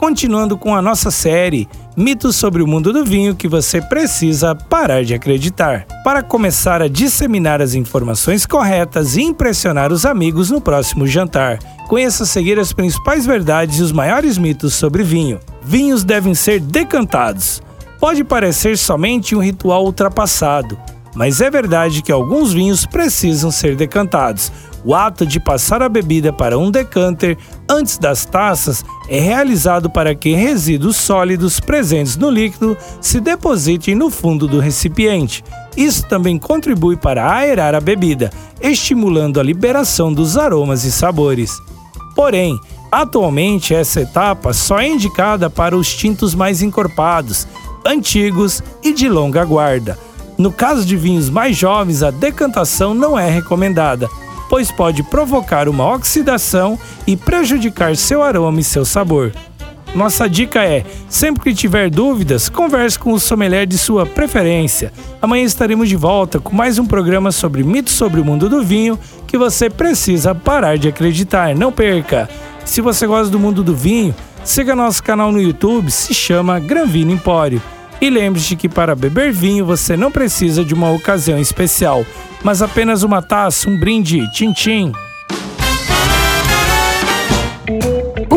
continuando com a nossa série Mitos sobre o mundo do vinho que você precisa parar de acreditar. Para começar a disseminar as informações corretas e impressionar os amigos no próximo jantar, conheça seguir as principais verdades e os maiores mitos sobre vinho. Vinhos devem ser decantados. Pode parecer somente um ritual ultrapassado, mas é verdade que alguns vinhos precisam ser decantados. O ato de passar a bebida para um decanter antes das taças é realizado para que resíduos sólidos presentes no líquido se depositem no fundo do recipiente. Isso também contribui para aerar a bebida, estimulando a liberação dos aromas e sabores. Porém, atualmente essa etapa só é indicada para os tintos mais encorpados, antigos e de longa guarda no caso de vinhos mais jovens, a decantação não é recomendada, pois pode provocar uma oxidação e prejudicar seu aroma e seu sabor. Nossa dica é: sempre que tiver dúvidas, converse com o sommelier de sua preferência. Amanhã estaremos de volta com mais um programa sobre mitos sobre o mundo do vinho que você precisa parar de acreditar. Não perca! Se você gosta do mundo do vinho, siga nosso canal no YouTube, se chama Gran Vino Empório. E lembre-se que para beber vinho você não precisa de uma ocasião especial, mas apenas uma taça, um brinde, tchim-tchim.